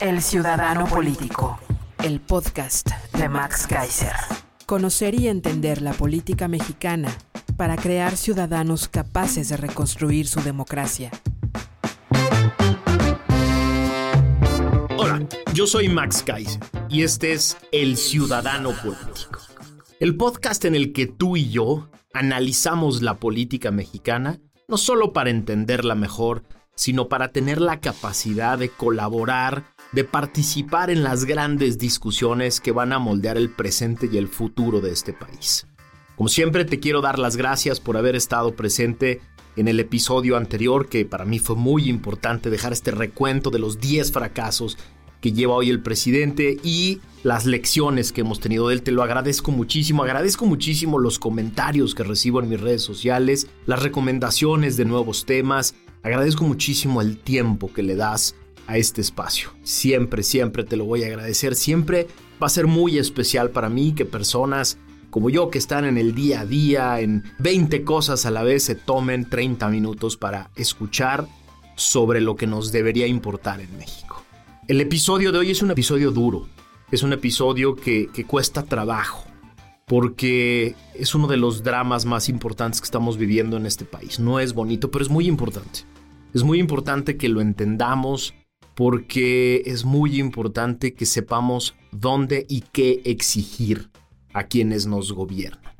El Ciudadano Político, el podcast de Max Kaiser. Conocer y entender la política mexicana para crear ciudadanos capaces de reconstruir su democracia. Hola, yo soy Max Kaiser y este es El Ciudadano Político, el podcast en el que tú y yo analizamos la política mexicana no solo para entenderla mejor, sino para tener la capacidad de colaborar de participar en las grandes discusiones que van a moldear el presente y el futuro de este país. Como siempre te quiero dar las gracias por haber estado presente en el episodio anterior, que para mí fue muy importante dejar este recuento de los 10 fracasos que lleva hoy el presidente y las lecciones que hemos tenido de él. Te lo agradezco muchísimo. Agradezco muchísimo los comentarios que recibo en mis redes sociales, las recomendaciones de nuevos temas. Agradezco muchísimo el tiempo que le das a este espacio. Siempre, siempre te lo voy a agradecer. Siempre va a ser muy especial para mí que personas como yo que están en el día a día, en 20 cosas a la vez, se tomen 30 minutos para escuchar sobre lo que nos debería importar en México. El episodio de hoy es un episodio duro, es un episodio que, que cuesta trabajo, porque es uno de los dramas más importantes que estamos viviendo en este país. No es bonito, pero es muy importante. Es muy importante que lo entendamos, porque es muy importante que sepamos dónde y qué exigir a quienes nos gobiernan.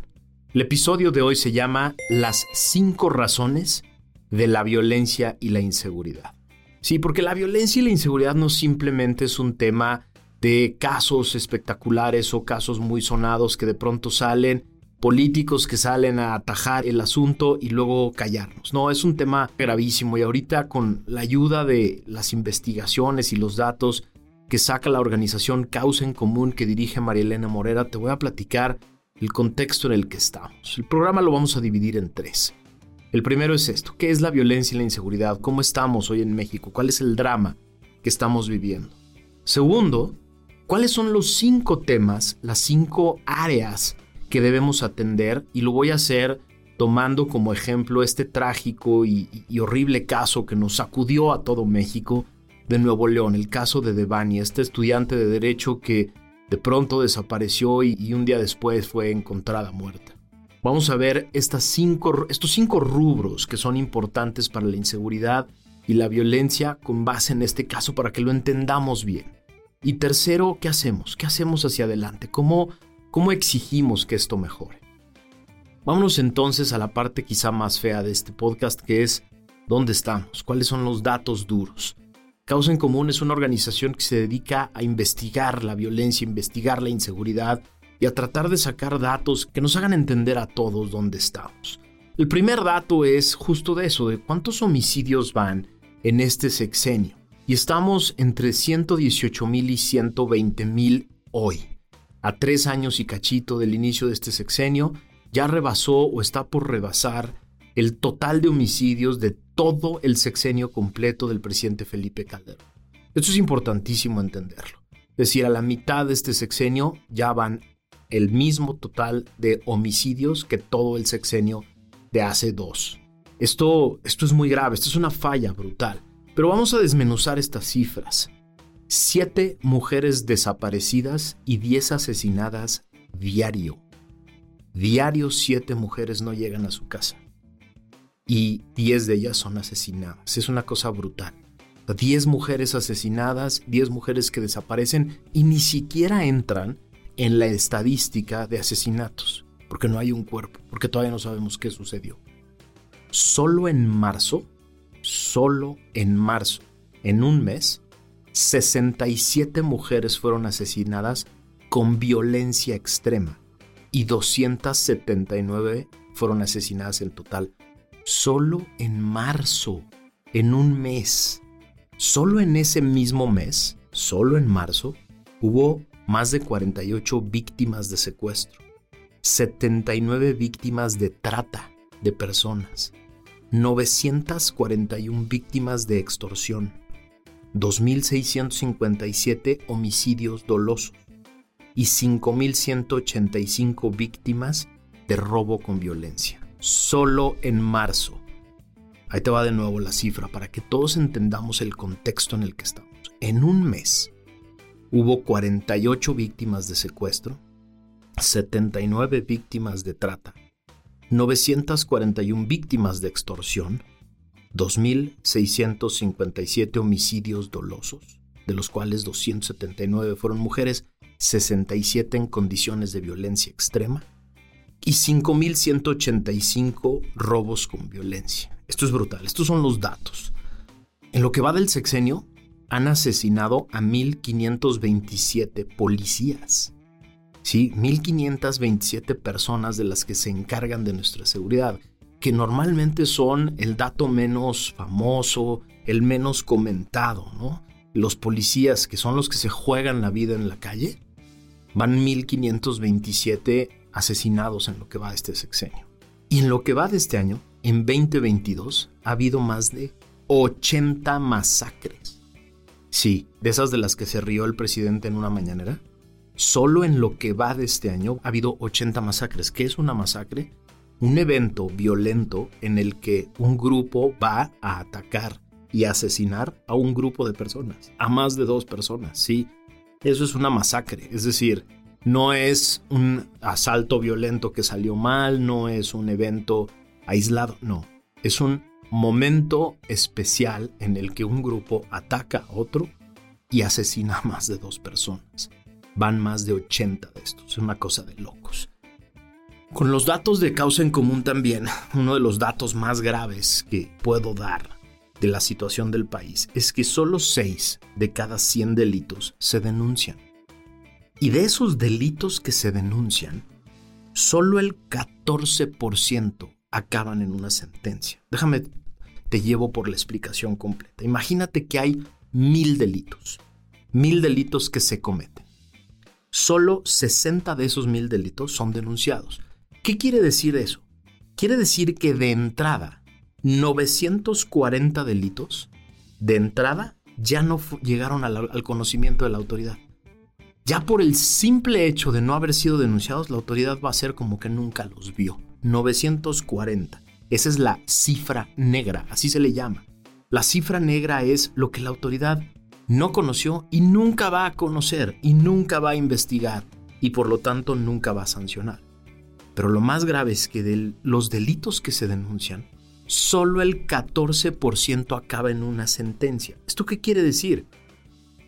El episodio de hoy se llama Las cinco razones de la violencia y la inseguridad. Sí, porque la violencia y la inseguridad no simplemente es un tema de casos espectaculares o casos muy sonados que de pronto salen políticos que salen a atajar el asunto y luego callarnos. No, es un tema gravísimo y ahorita con la ayuda de las investigaciones y los datos que saca la organización Causa en Común que dirige María Elena Morera, te voy a platicar el contexto en el que estamos. El programa lo vamos a dividir en tres. El primero es esto, ¿qué es la violencia y la inseguridad? ¿Cómo estamos hoy en México? ¿Cuál es el drama que estamos viviendo? Segundo, ¿cuáles son los cinco temas, las cinco áreas que debemos atender y lo voy a hacer tomando como ejemplo este trágico y, horrible caso que nos sacudió a todo México de Nuevo León, el caso de Devani, este estudiante de derecho que de pronto desapareció y, un día después fue encontrada muerta. Vamos a ver estos cinco rubros que son importantes para la inseguridad y la violencia con base en este caso para que lo entendamos bien. Y tercero, ¿qué hacemos? ¿Qué hacemos hacia adelante? ¿Cómo ¿Cómo exigimos que esto mejore? Vámonos entonces a la parte quizá más fea de este podcast, que es ¿dónde estamos? ¿Cuáles son los datos duros? Causa en Común es una organización que se dedica a investigar la violencia, investigar la inseguridad y a tratar de sacar datos que nos hagan entender a todos dónde estamos. El primer dato es justo de eso, de cuántos homicidios van en este sexenio. Y estamos entre 118 mil y 120 mil hoy a tres años y cachito del inicio de este sexenio, ya rebasó o está por rebasar el total de homicidios de todo el sexenio completo del presidente Felipe Calderón. Esto es importantísimo entenderlo. Es decir, a la mitad de este sexenio ya van el mismo total de homicidios que todo el sexenio de hace dos. Esto, esto es muy grave, esto es una falla brutal. Pero vamos a desmenuzar estas cifras. Siete mujeres desaparecidas y diez asesinadas diario. Diario siete mujeres no llegan a su casa. Y diez de ellas son asesinadas. Es una cosa brutal. Diez mujeres asesinadas, diez mujeres que desaparecen y ni siquiera entran en la estadística de asesinatos, porque no hay un cuerpo, porque todavía no sabemos qué sucedió. Solo en marzo, solo en marzo, en un mes, 67 mujeres fueron asesinadas con violencia extrema y 279 fueron asesinadas en total. Solo en marzo, en un mes, solo en ese mismo mes, solo en marzo, hubo más de 48 víctimas de secuestro, 79 víctimas de trata de personas, 941 víctimas de extorsión, 2.657 homicidios dolosos y 5.185 víctimas de robo con violencia. Solo en marzo. Ahí te va de nuevo la cifra para que todos entendamos el contexto en el que estamos. En un mes hubo 48 víctimas de secuestro, 79 víctimas de trata, 941 víctimas de extorsión, 2.657 homicidios dolosos, de los cuales 279 fueron mujeres, 67 en condiciones de violencia extrema y 5.185 robos con violencia. Esto es brutal, estos son los datos. En lo que va del sexenio, han asesinado a 1.527 policías. Sí, 1.527 personas de las que se encargan de nuestra seguridad, que normalmente son el dato menos famoso, el menos comentado, ¿no? Los policías, que son los que se juegan la vida en la calle, van 1.527 asesinados en lo que va de este sexenio. Y en lo que va de este año, en 2022, ha habido más de 80 masacres. Sí, de esas de las que se rió el presidente en una mañanera. Solo en lo que va de este año ha habido 80 masacres. ¿Qué es una masacre? Un evento violento en el que un grupo va a atacar y asesinar a un grupo de personas, a más de dos personas, sí. Eso es una masacre, es decir, no es un asalto violento que salió mal, no es un evento aislado, no, es un momento especial en el que un grupo ataca a otro y asesina a más de dos personas van más de 80 de estos. Es una cosa de locos. Con los datos de causa en común también, uno de los datos más graves que puedo dar de la situación del país es que solo 6 de cada 100 delitos se denuncian. Y de esos delitos que se denuncian, solo el 14% acaban en una sentencia. Déjame, te llevo por la explicación completa. Imagínate que hay mil delitos, mil delitos que se cometen solo 60 de esos mil delitos son denunciados. ¿Qué quiere decir eso? Quiere decir que de entrada, 940 delitos de entrada ya no llegaron al, conocimiento de la autoridad. Ya por el simple hecho de no haber sido denunciados, la autoridad va a ser como que nunca los vio. 940. Esa es la cifra negra, así se le llama. La cifra negra es lo que la autoridad no conoció y nunca va a conocer y nunca va a investigar y por lo tanto nunca va a sancionar. Pero lo más grave es que de los delitos que se denuncian, solo el 14% acaba en una sentencia. ¿Esto qué quiere decir?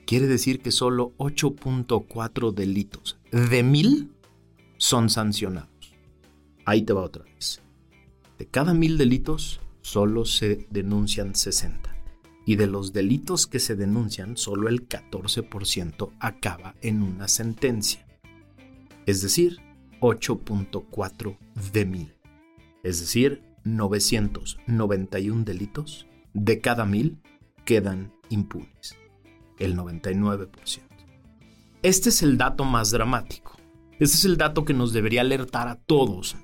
Quiere decir que solo 8.4 delitos de mil son sancionados. Ahí te va otra vez. De cada mil delitos, solo se denuncian 60 y de los delitos que se denuncian, solo el 14% acaba en una sentencia. Es decir, 8.4 de mil. Es decir, 991 delitos de cada mil quedan impunes. El 99%. Este es el dato más dramático. Este es el dato que nos debería alertar a todos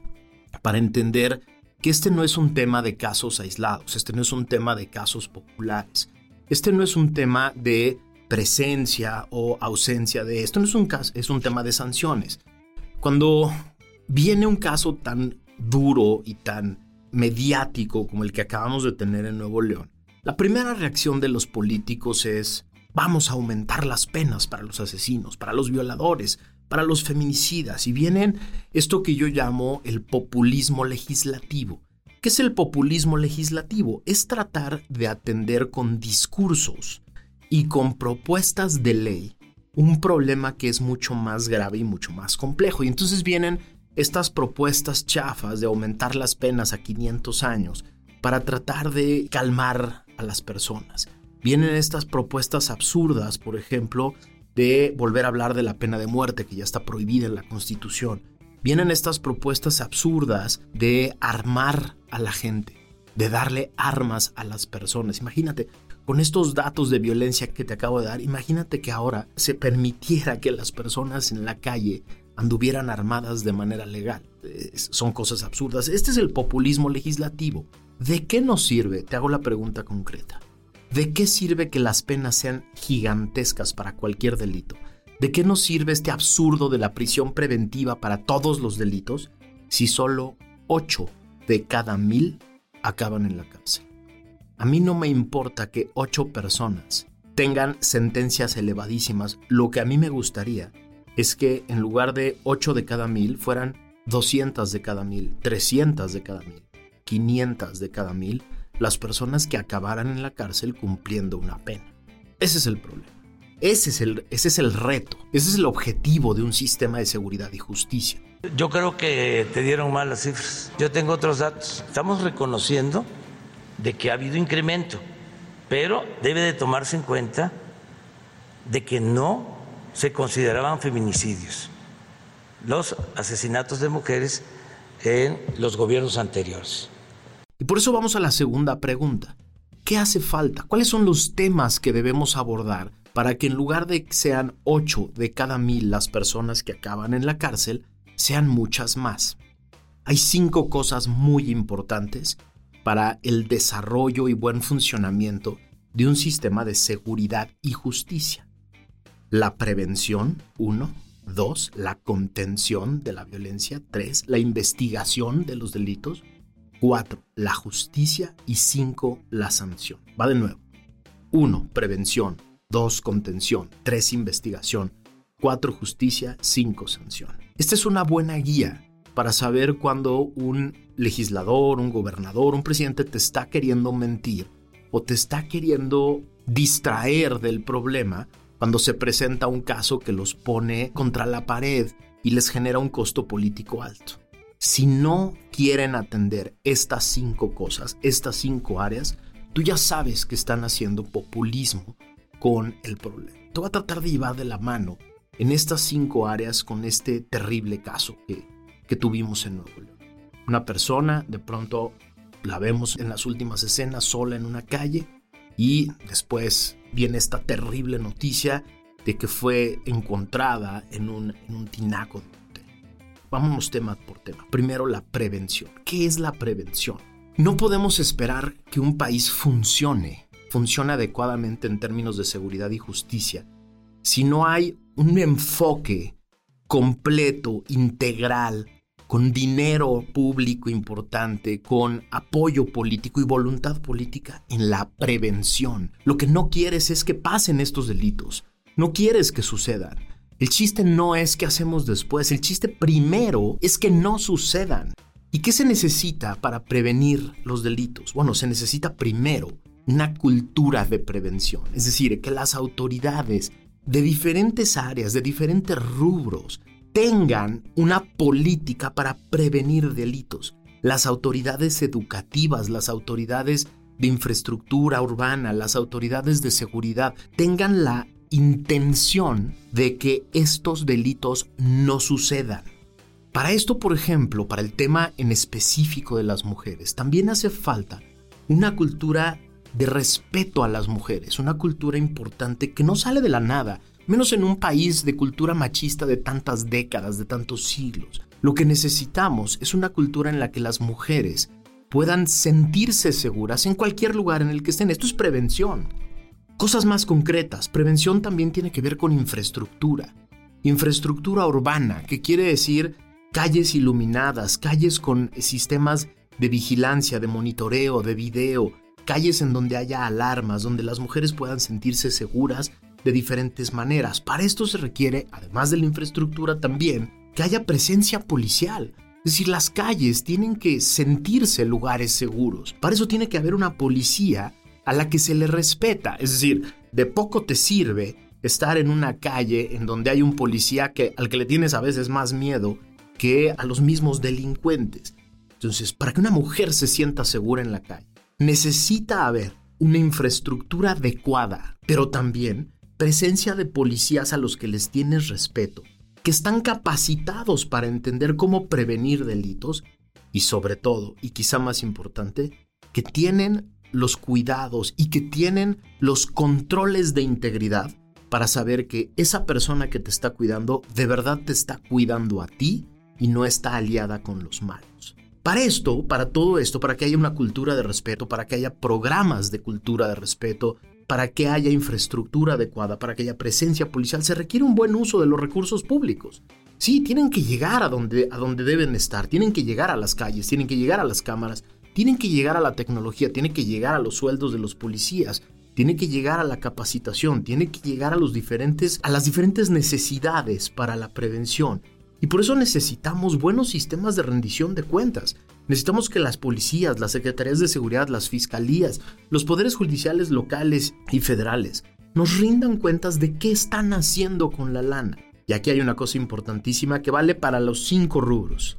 para entender que este no es un tema de casos aislados, este no es un tema de casos populares, este no es un tema de presencia o ausencia de esto, no es un caso, es un tema de sanciones. Cuando viene un caso tan duro y tan mediático como el que acabamos de tener en Nuevo León, la primera reacción de los políticos es vamos a aumentar las penas para los asesinos, para los violadores, para los feminicidas y vienen esto que yo llamo el populismo legislativo. ¿Qué es el populismo legislativo? Es tratar de atender con discursos y con propuestas de ley un problema que es mucho más grave y mucho más complejo. Y entonces vienen estas propuestas chafas de aumentar las penas a 500 años para tratar de calmar a las personas. Vienen estas propuestas absurdas, por ejemplo, de volver a hablar de la pena de muerte, que ya está prohibida en la Constitución. vienen estas propuestas absurdas de armar a la gente, de darle armas a las personas. Imagínate, con estos datos de violencia que te acabo de dar, imagínate que ahora se permitiera que las personas en la calle anduvieran armadas de manera legal. son cosas absurdas. Este es el populismo legislativo. ¿De qué nos sirve? Te hago la pregunta concreta. ¿De qué sirve que las penas sean gigantescas para cualquier delito? ¿De qué nos sirve este absurdo de la prisión preventiva para todos los delitos si solo 8 de cada mil acaban en la cárcel? A mí no me importa que 8 personas tengan sentencias elevadísimas. Lo que a mí me gustaría es que en lugar de 8 de cada mil fueran 200 de cada mil, 300 de cada mil, 500 de cada mil las personas que acabaran en la cárcel cumpliendo una pena. Ese es el problema. Ese es, el, ese es el reto, ese es el objetivo de un sistema de seguridad y justicia. Yo creo que te dieron mal las cifras. Yo tengo otros datos. Estamos reconociendo de que ha habido incremento, pero debe de tomarse en cuenta de que no se consideraban feminicidios los asesinatos de mujeres en los gobiernos anteriores. Y por eso vamos a la segunda pregunta. ¿Qué hace falta? ¿Cuáles son los temas que debemos abordar para que en lugar de que sean 8 de cada mil las personas que acaban en la cárcel, sean muchas más. Hay cinco cosas muy importantes para el desarrollo y buen funcionamiento de un sistema de seguridad y justicia. La prevención, uno. Dos, la contención de la violencia. Tres, la investigación de los delitos. Cuatro, la justicia. Y cinco, la sanción. Va de nuevo. Uno, prevención. 2. Contención. 3. Investigación. 4. Justicia. 5. Sanción. Esta es una buena guía para saber cuando un legislador, un gobernador, un presidente te está queriendo mentir o te está queriendo distraer del problema cuando se presenta un caso que los pone contra la pared y les genera un costo político alto. Si no quieren atender estas cinco cosas, estas cinco áreas, tú ya sabes que están haciendo populismo con el problema. Te voy a tratar de llevar de la mano en estas cinco áreas con este terrible caso que, que tuvimos en Nuevo León. Una persona, de pronto la vemos en las últimas escenas sola en una calle y después viene esta terrible noticia de que fue encontrada en un, en un tinaco. Vámonos tema por tema. Primero la prevención. ¿Qué es la prevención? No podemos esperar que un país funcione funciona adecuadamente en términos de seguridad y justicia, si no hay un enfoque completo, integral, con dinero público importante, con apoyo político y voluntad política en la prevención. Lo que no quieres es que pasen estos delitos, no quieres que sucedan. El chiste no es qué hacemos después, el chiste primero es que no sucedan. ¿Y qué se necesita para prevenir los delitos? Bueno, se necesita primero una cultura de prevención, es decir, que las autoridades de diferentes áreas, de diferentes rubros, tengan una política para prevenir delitos. Las autoridades educativas, las autoridades de infraestructura urbana, las autoridades de seguridad, tengan la intención de que estos delitos no sucedan. Para esto, por ejemplo, para el tema en específico de las mujeres, también hace falta una cultura de respeto a las mujeres, una cultura importante que no sale de la nada, menos en un país de cultura machista de tantas décadas, de tantos siglos. Lo que necesitamos es una cultura en la que las mujeres puedan sentirse seguras en cualquier lugar en el que estén. Esto es prevención. Cosas más concretas. Prevención también tiene que ver con infraestructura. Infraestructura urbana, que quiere decir calles iluminadas, calles con sistemas de vigilancia, de monitoreo, de video, calles en donde haya alarmas, donde las mujeres puedan sentirse seguras de diferentes maneras. Para esto se requiere, además de la infraestructura también, que haya presencia policial. Es decir, las calles tienen que sentirse lugares seguros. Para eso tiene que haber una policía a la que se le respeta. Es decir, de poco te sirve estar en una calle en donde hay un policía que, al que le tienes a veces más miedo que a los mismos delincuentes. Entonces, para que una mujer se sienta segura en la calle, necesita haber una infraestructura adecuada, pero también presencia de policías a los que les tienes respeto, que están capacitados para entender cómo prevenir delitos y sobre todo, y quizá más importante, que tienen los cuidados y que tienen los controles de integridad para saber que esa persona que te está cuidando de verdad te está cuidando a ti y no está aliada con los malos. Para esto, para todo esto, para que haya una cultura de respeto, para que haya programas de cultura de respeto, para que haya infraestructura adecuada, para que haya presencia policial, se requiere un buen uso de los recursos públicos. Sí, tienen que llegar a donde, a donde deben estar, tienen que llegar a las calles, tienen que llegar a las cámaras, tienen que llegar a la tecnología, tienen que llegar a los sueldos de los policías, tiene que llegar a la capacitación, tiene que llegar a los diferentes a las diferentes necesidades para la prevención. Y por eso necesitamos buenos sistemas de rendición de cuentas. Necesitamos que las policías, las secretarías de seguridad, las fiscalías, los poderes judiciales locales y federales nos rindan cuentas de qué están haciendo con la lana. Y aquí hay una cosa importantísima que vale para los cinco rubros.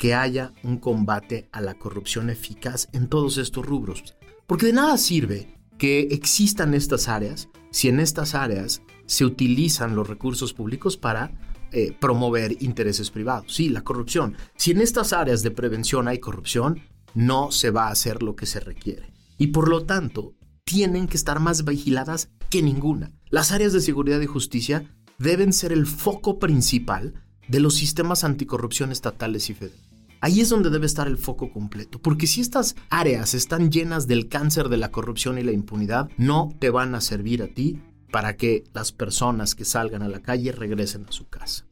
Que haya un combate a la corrupción eficaz en todos estos rubros. Porque de nada sirve que existan estas áreas si en estas áreas se utilizan los recursos públicos para eh, promover intereses privados. Sí, la corrupción. Si en estas áreas de prevención hay corrupción, no se va a hacer lo que se requiere. Y por lo tanto, tienen que estar más vigiladas que ninguna. Las áreas de seguridad y justicia deben ser el foco principal de los sistemas anticorrupción estatales y federales. Ahí es donde debe estar el foco completo, porque si estas áreas están llenas del cáncer de la corrupción y la impunidad, no te van a servir a ti para que las personas que salgan a la calle regresen a su casa.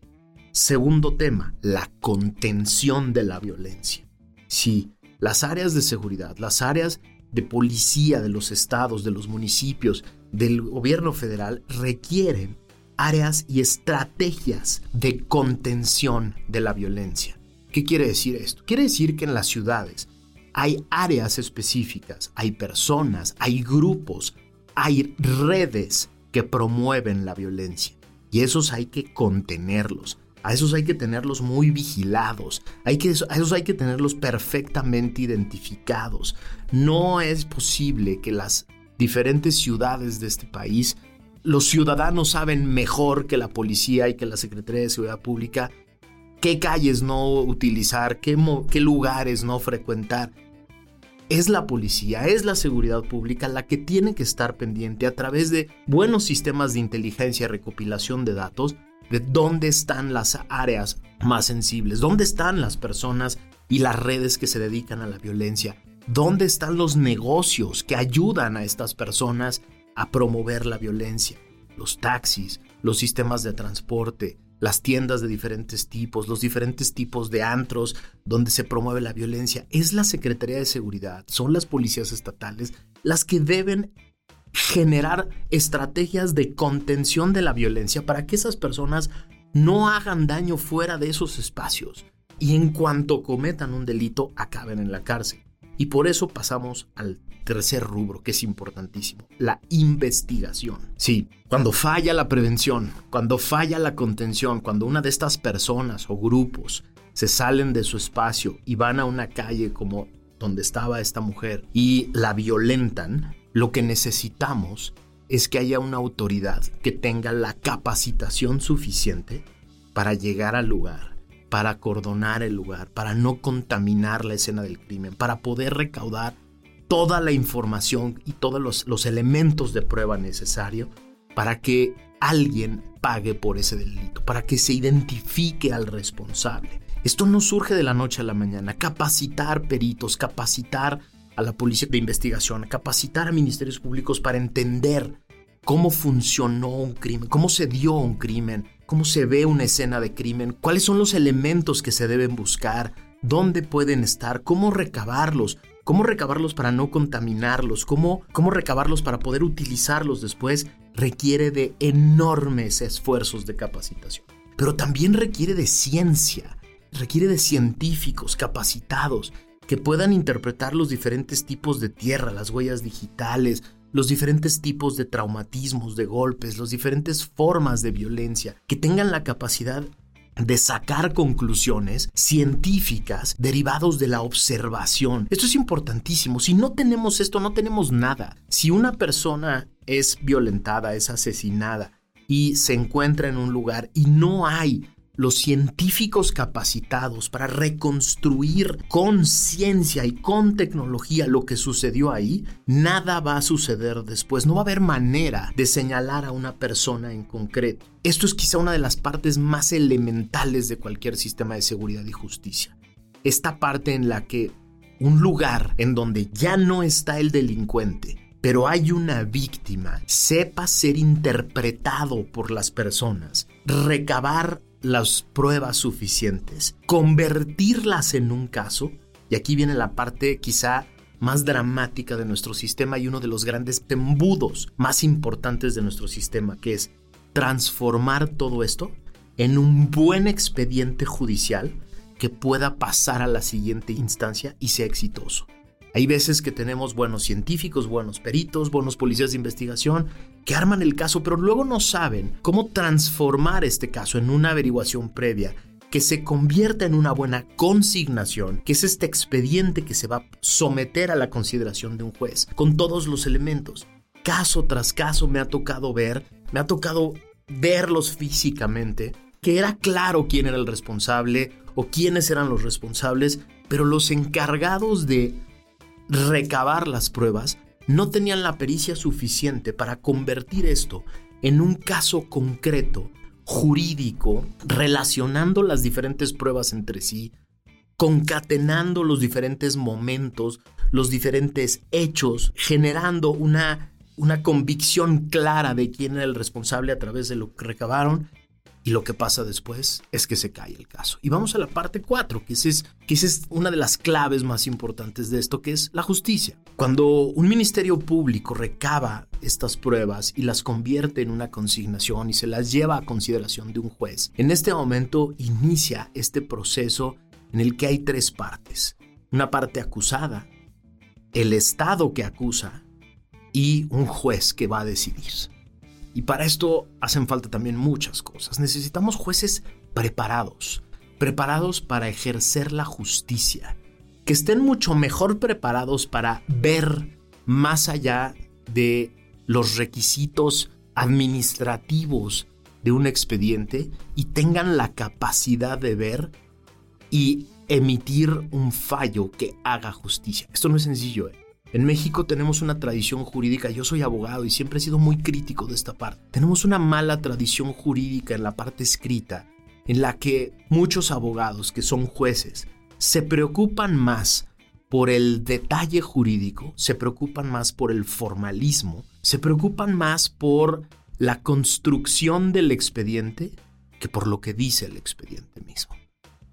Segundo tema, la contención de la violencia. Sí, las áreas de seguridad, las áreas de policía de los estados, de los municipios, del gobierno federal requieren áreas y estrategias de contención de la violencia. ¿Qué quiere decir esto? Quiere decir que en las ciudades hay áreas específicas, hay personas, hay grupos, hay redes que promueven la violencia. Y esos hay que contenerlos. A esos hay que tenerlos muy vigilados. Hay que, a esos hay que tenerlos perfectamente identificados. No es posible que las diferentes ciudades de este país, los ciudadanos saben mejor que la policía y que la Secretaría de Seguridad Pública qué calles no utilizar, qué, lugares no frecuentar. Es la policía, es la seguridad pública la que tiene que estar pendiente a través de buenos sistemas de inteligencia recopilación de datos de dónde están las áreas más sensibles, dónde están las personas y las redes que se dedican a la violencia, dónde están los negocios que ayudan a estas personas a promover la violencia, los taxis, los sistemas de transporte, las tiendas de diferentes tipos, los diferentes tipos de antros donde se promueve la violencia. Es la Secretaría de Seguridad, son las policías estatales las que deben generar estrategias de contención de la violencia para que esas personas no hagan daño fuera de esos espacios y en cuanto cometan un delito acaben en la cárcel. Y por eso pasamos al tercer rubro, que es importantísimo, la investigación. Sí, cuando falla la prevención, cuando falla la contención, cuando una de estas personas o grupos se salen de su espacio y van a una calle como donde estaba esta mujer y la violentan, lo que necesitamos es que haya una autoridad que tenga la capacitación suficiente para llegar al lugar, para acordonar el lugar, para no contaminar la escena del crimen, para poder recaudar toda la información y todos los, elementos de prueba necesarios para que alguien pague por ese delito, para que se identifique al responsable. Esto no surge de la noche a la mañana. Capacitar peritos, capacitar a la policía de investigación, capacitar a ministerios públicos para entender cómo funcionó un crimen, cómo se dio un crimen, cómo se ve una escena de crimen, cuáles son los elementos que se deben buscar, dónde pueden estar, cómo recabarlos, cómo recabarlos para no contaminarlos, cómo, cómo recabarlos para poder utilizarlos después, requiere de enormes esfuerzos de capacitación. Pero también requiere de ciencia, requiere de científicos capacitados que puedan interpretar los diferentes tipos de tierra, las huellas digitales, los diferentes tipos de traumatismos, de golpes, las diferentes formas de violencia, que tengan la capacidad de sacar conclusiones científicas derivados de la observación. Esto es importantísimo. Si no tenemos esto, no tenemos nada. Si una persona es violentada, es asesinada y se encuentra en un lugar y no hay los científicos capacitados para reconstruir con ciencia y con tecnología lo que sucedió ahí, nada va a suceder después. No va a haber manera de señalar a una persona en concreto. Esto es quizá una de las partes más elementales de cualquier sistema de seguridad y justicia. Esta parte en la que un lugar en donde ya no está el delincuente, pero hay una víctima, sepa ser interpretado por las personas, recabar las pruebas suficientes, convertirlas en un caso, y aquí viene la parte quizá más dramática de nuestro sistema y uno de los grandes embudos más importantes de nuestro sistema, que es transformar todo esto en un buen expediente judicial que pueda pasar a la siguiente instancia y sea exitoso. Hay veces que tenemos buenos científicos, buenos peritos, buenos policías de investigación que arman el caso, pero luego no saben cómo transformar este caso en una averiguación previa que se convierta en una buena consignación, que es este expediente que se va a someter a la consideración de un juez, con todos los elementos. Caso tras caso me ha tocado ver, me ha tocado verlos físicamente, que era claro quién era el responsable o quiénes eran los responsables, pero los encargados de recabar las pruebas, no tenían la pericia suficiente para convertir esto en un caso concreto, jurídico, relacionando las diferentes pruebas entre sí, concatenando los diferentes momentos, los diferentes hechos, generando una, una convicción clara de quién era el responsable a través de lo que recabaron y lo que pasa después es que se cae el caso. Y vamos a la parte 4, que, es, que es una de las claves más importantes de esto, que es la justicia. Cuando un ministerio público recaba estas pruebas y las convierte en una consignación y se las lleva a consideración de un juez, en este momento inicia este proceso en el que hay tres partes. Una parte acusada, el Estado que acusa y un juez que va a decidir. Y para esto hacen falta también muchas cosas. Necesitamos jueces preparados, preparados para ejercer la justicia, que estén mucho mejor preparados para ver más allá de los requisitos administrativos de un expediente y tengan la capacidad de ver y emitir un fallo que haga justicia. Esto no es sencillo. ¿eh? En México tenemos una tradición jurídica, yo soy abogado y siempre he sido muy crítico de esta parte. Tenemos una mala tradición jurídica en la parte escrita, en la que muchos abogados que son jueces se preocupan más por el detalle jurídico, se preocupan más por el formalismo, se preocupan más por la construcción del expediente que por lo que dice el expediente mismo,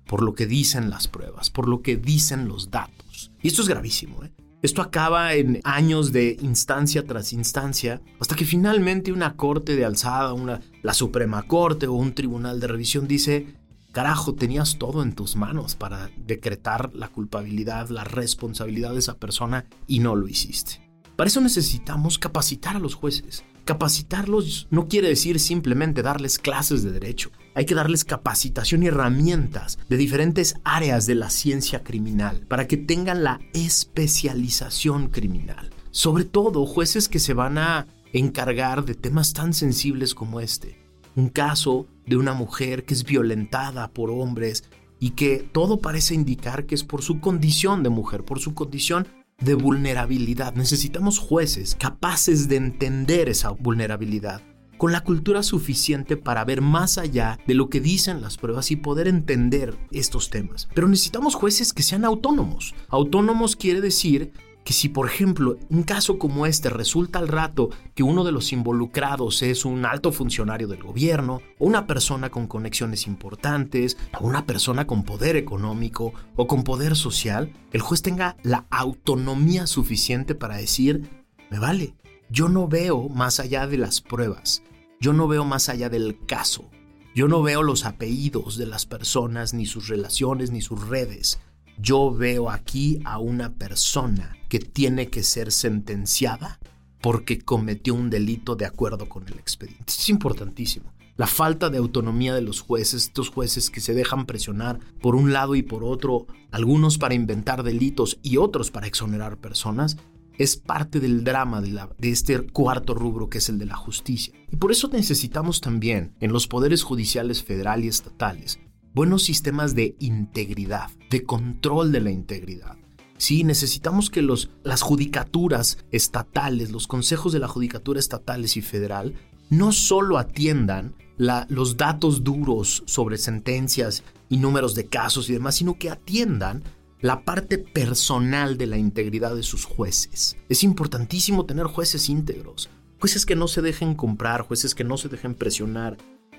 por lo que dicen las pruebas, por lo que dicen los datos. Y esto es gravísimo, ¿eh? Esto acaba en años de instancia tras instancia, hasta que finalmente una corte de alzada, una, la Suprema Corte o un tribunal de revisión dice, carajo, tenías todo en tus manos para decretar la culpabilidad, la responsabilidad de esa persona y no lo hiciste. Para eso necesitamos capacitar a los jueces. Capacitarlos no quiere decir simplemente darles clases de derecho. Hay que darles capacitación y herramientas de diferentes áreas de la ciencia criminal para que tengan la especialización criminal. Sobre todo jueces que se van a encargar de temas tan sensibles como este. Un caso de una mujer que es violentada por hombres y que todo parece indicar que es por su condición de mujer, por su condición de vulnerabilidad. Necesitamos jueces capaces de entender esa vulnerabilidad, con la cultura suficiente para ver más allá de lo que dicen las pruebas y poder entender estos temas. Pero necesitamos jueces que sean autónomos. Autónomos quiere decir que si, por ejemplo, un caso como este resulta al rato que uno de los involucrados es un alto funcionario del gobierno, o una persona con conexiones importantes, o una persona con poder económico o con poder social, el juez tenga la autonomía suficiente para decir, me vale, yo no veo más allá de las pruebas, yo no veo más allá del caso, yo no veo los apellidos de las personas, ni sus relaciones, ni sus redes. Yo veo aquí a una persona que tiene que ser sentenciada porque cometió un delito de acuerdo con el expediente. es importantísimo. La falta de autonomía de los jueces, estos jueces que se dejan presionar por un lado y por otro, algunos para inventar delitos y otros para exonerar personas, es parte del drama de, de, este cuarto rubro que es el de la justicia. Y por eso necesitamos también en los poderes judiciales federal y estatales buenos sistemas de integridad, de control de la integridad. Sí, necesitamos que los, las judicaturas estatales, los consejos de la judicatura estatales y federal, no solo atiendan los datos duros sobre sentencias y números de casos y demás, sino que atiendan la parte personal de la integridad de sus jueces. Es importantísimo tener jueces íntegros, jueces que no se dejen comprar, jueces que no se dejen presionar,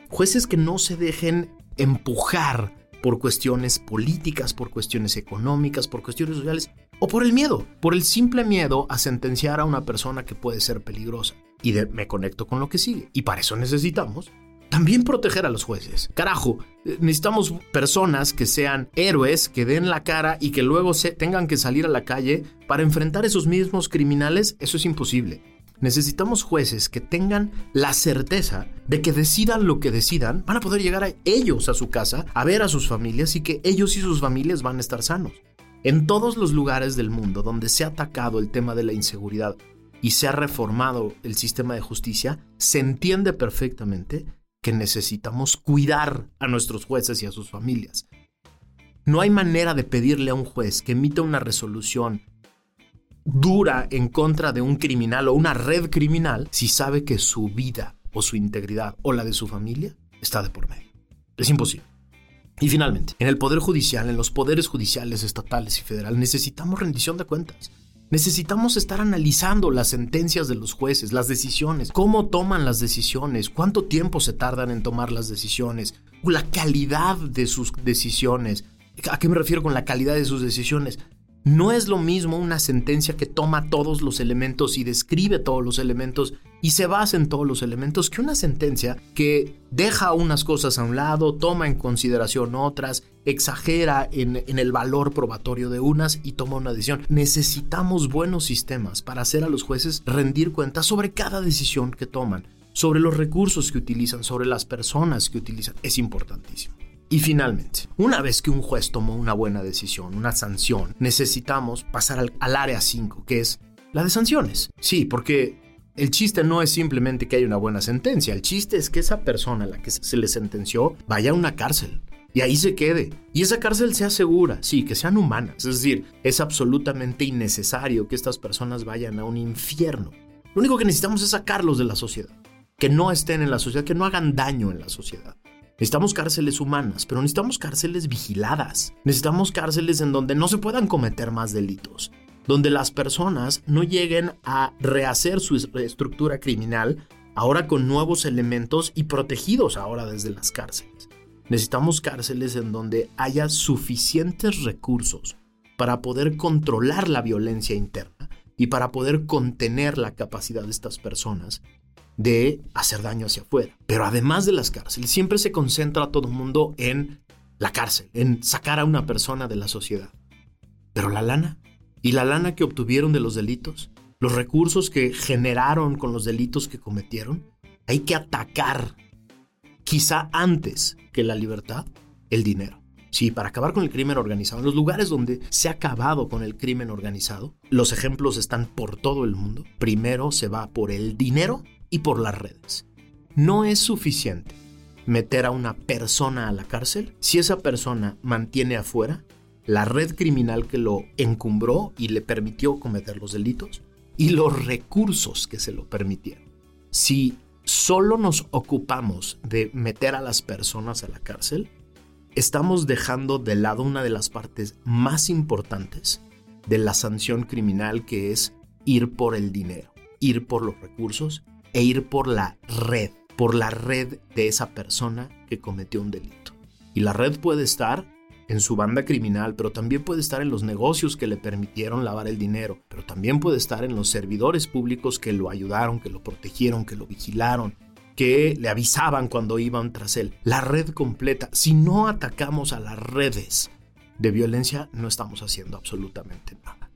jueces que no se dejen empujar por cuestiones políticas, por cuestiones económicas, por cuestiones sociales o por el miedo, por el simple miedo a sentenciar a una persona que puede ser peligrosa. Y me conecto con lo que sigue. Y para eso necesitamos también proteger a los jueces. Carajo, necesitamos personas que sean héroes, que den la cara y que luego se tengan que salir a la calle para enfrentar esos mismos criminales. Eso es imposible. Necesitamos jueces que tengan la certeza de que decidan lo que decidan, van a poder llegar a ellos a su casa, a ver a sus familias y que ellos y sus familias van a estar sanos. En todos los lugares del mundo donde se ha atacado el tema de la inseguridad y se ha reformado el sistema de justicia, se entiende perfectamente que necesitamos cuidar a nuestros jueces y a sus familias. No hay manera de pedirle a un juez que emita una resolución dura en contra de un criminal o una red criminal si sabe que su vida o su integridad o la de su familia está de por medio. Es imposible. Y finalmente, en el Poder Judicial, en los poderes judiciales estatales y federales, necesitamos rendición de cuentas. Necesitamos estar analizando las sentencias de los jueces, las decisiones, cómo toman las decisiones, cuánto tiempo se tardan en tomar las decisiones, la calidad de sus decisiones. ¿A qué me refiero con la calidad de sus decisiones? No es lo mismo una sentencia que toma todos los elementos y describe todos los elementos y se basa en todos los elementos que una sentencia que deja unas cosas a un lado, toma en consideración otras, exagera en, el valor probatorio de unas y toma una decisión. Necesitamos buenos sistemas para hacer a los jueces rendir cuentas sobre cada decisión que toman, sobre los recursos que utilizan, sobre las personas que utilizan. Es importantísimo. Y finalmente, una vez que un juez tomó una buena decisión, una sanción, necesitamos pasar al, área 5, que es la de sanciones. Sí, porque el chiste no es simplemente que haya una buena sentencia, el chiste es que esa persona a la que se le sentenció vaya a una cárcel. Y ahí se quede. Y esa cárcel sea segura, sí, que sean humanas. Es decir, es absolutamente innecesario que estas personas vayan a un infierno. Lo único que necesitamos es sacarlos de la sociedad. Que no estén en la sociedad, que no hagan daño en la sociedad. Necesitamos cárceles humanas, pero necesitamos cárceles vigiladas. Necesitamos cárceles en donde no se puedan cometer más delitos, donde las personas no lleguen a rehacer su estructura criminal ahora con nuevos elementos y protegidos ahora desde las cárceles. Necesitamos cárceles en donde haya suficientes recursos para poder controlar la violencia interna y para poder contener la capacidad de estas personas de hacer daño hacia afuera. Pero además de las cárceles, siempre se concentra todo el mundo en la cárcel, en sacar a una persona de la sociedad. Pero la lana, y la lana que obtuvieron de los delitos, los recursos que generaron con los delitos que cometieron, hay que atacar, quizá antes que la libertad, el dinero. Sí, para acabar con el crimen organizado, en los lugares donde se ha acabado con el crimen organizado, los ejemplos están por todo el mundo. Primero se va por el dinero y por las redes. No es suficiente meter a una persona a la cárcel si esa persona mantiene afuera la red criminal que lo encumbró y le permitió cometer los delitos y los recursos que se lo permitieron. Si solo nos ocupamos de meter a las personas a la cárcel, estamos dejando de lado una de las partes más importantes de la sanción criminal que es ir por el dinero, ir por los recursos e ir por la red, por la red de esa persona que cometió un delito. Y la red puede estar en su banda criminal, pero también puede estar en los negocios que le permitieron lavar el dinero, pero también puede estar en los servidores públicos que lo ayudaron, que lo protegieron, que lo vigilaron, que le avisaban cuando iban tras él. La red completa. Si no atacamos a las redes de violencia, no estamos haciendo absolutamente nada.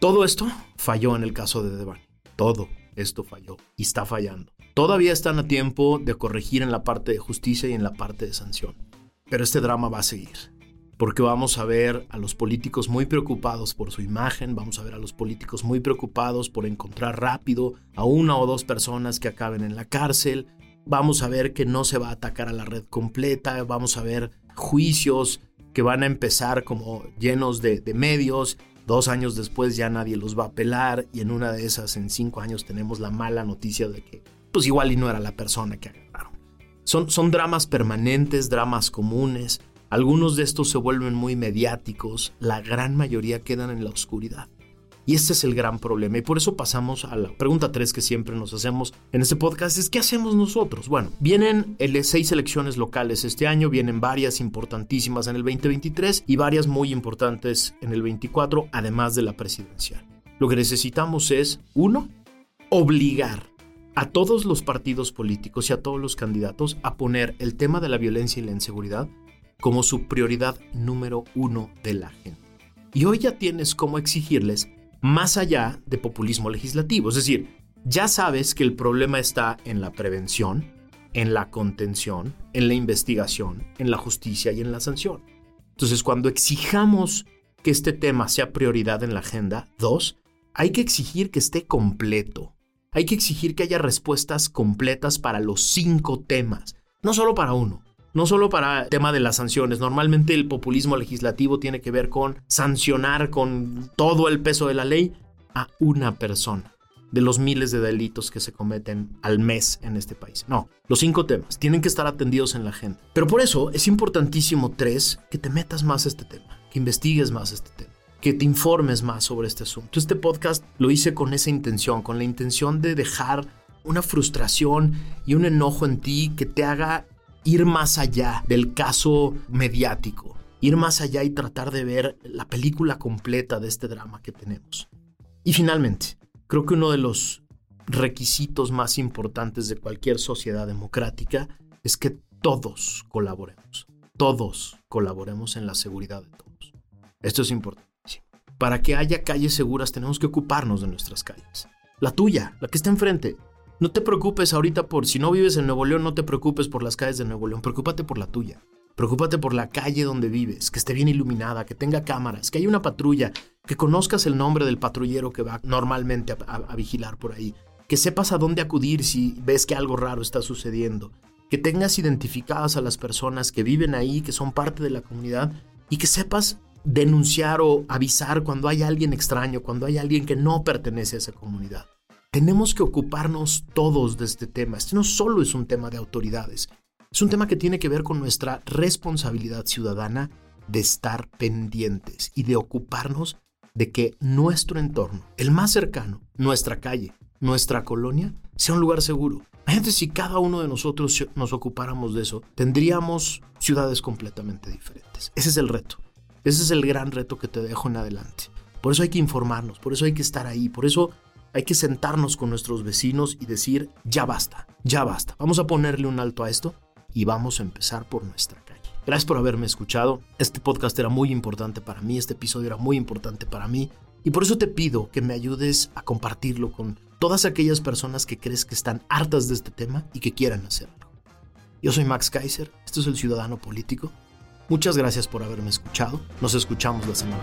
Todo esto falló en el caso de Devani. Todo esto falló y está fallando. Todavía están a tiempo de corregir en la parte de justicia y en la parte de sanción. Pero este drama va a seguir. porque vamos a ver a los políticos muy preocupados por su imagen, vamos a ver a los políticos muy preocupados por encontrar rápido a una o dos personas que acaben en la cárcel, vamos a ver que no se va a atacar a la red completa, vamos a ver juicios que van a empezar como llenos de, medios, dos años después ya nadie los va a apelar y en una de esas en cinco años tenemos la mala noticia de que pues igual y no era la persona que. Son, son dramas permanentes, dramas comunes, algunos de estos se vuelven muy mediáticos, la gran mayoría quedan en la oscuridad. Y este es el gran problema. Y por eso pasamos a la pregunta 3 que siempre nos hacemos en este podcast, es ¿qué hacemos nosotros? Bueno, vienen seis elecciones locales este año, vienen varias importantísimas en el 2023 y varias muy importantes en el 24, además de la presidencial. Lo que necesitamos es, uno, obligar a todos los partidos políticos y a todos los candidatos a poner el tema de la violencia y la inseguridad como su prioridad número uno de la gente. Y hoy ya tienes cómo exigirles más allá de populismo legislativo. Es decir, ya sabes que el problema está en la prevención, en la contención, en la investigación, en la justicia y en la sanción. Entonces, cuando exijamos que este tema sea prioridad en la agenda, dos, hay que exigir que esté completo. Hay que exigir que haya respuestas completas para los cinco temas, no solo para uno no solo para el tema de las sanciones. Normalmente el populismo legislativo tiene que ver con sancionar con todo el peso de la ley a una persona de los miles de delitos que se cometen al mes en este país. No, los cinco temas tienen que estar atendidos en la agenda. Pero por eso es importantísimo, tres, que te metas más a este tema, que investigues más este tema, que te informes más sobre este asunto. Este podcast lo hice con esa intención, con la intención de dejar una frustración y un enojo en ti que te haga ir más allá del caso mediático, ir más allá y tratar de ver la película completa de este drama que tenemos. Y finalmente, creo que uno de los requisitos más importantes de cualquier sociedad democrática es que todos colaboremos, todos colaboremos en la seguridad de todos. Esto es importante. Para que haya calles seguras tenemos que ocuparnos de nuestras calles. La tuya, la que está enfrente, no te preocupes ahorita por, si no vives en Nuevo León, no te preocupes por las calles de Nuevo León, preocúpate por la tuya. Preocúpate por la calle donde vives, que esté bien iluminada, que tenga cámaras, que haya una patrulla, que conozcas el nombre del patrullero que va normalmente a, vigilar por ahí, que sepas a dónde acudir si ves que algo raro está sucediendo, que tengas identificadas a las personas que viven ahí, que son parte de la comunidad y que sepas denunciar o avisar cuando hay alguien extraño, cuando hay alguien que no pertenece a esa comunidad. Tenemos que ocuparnos todos de este tema. Este no solo es un tema de autoridades, es un tema que tiene que ver con nuestra responsabilidad ciudadana de estar pendientes y de ocuparnos de que nuestro entorno, el más cercano, nuestra calle, nuestra colonia, sea un lugar seguro. Imagínate si cada uno de nosotros nos ocupáramos de eso, tendríamos ciudades completamente diferentes. Ese es el reto. Ese es el gran reto que te dejo en adelante. Por eso hay que informarnos, por eso hay que estar ahí, por eso hay que sentarnos con nuestros vecinos y decir, ya basta, ya basta. Vamos a ponerle un alto a esto y vamos a empezar por nuestra calle. Gracias por haberme escuchado. Este podcast era muy importante para mí, este episodio era muy importante para mí y por eso te pido que me ayudes a compartirlo con todas aquellas personas que crees que están hartas de este tema y que quieran hacerlo. Yo soy Max Kaiser, esto es El Ciudadano Político. Muchas gracias por haberme escuchado. Nos escuchamos la semana.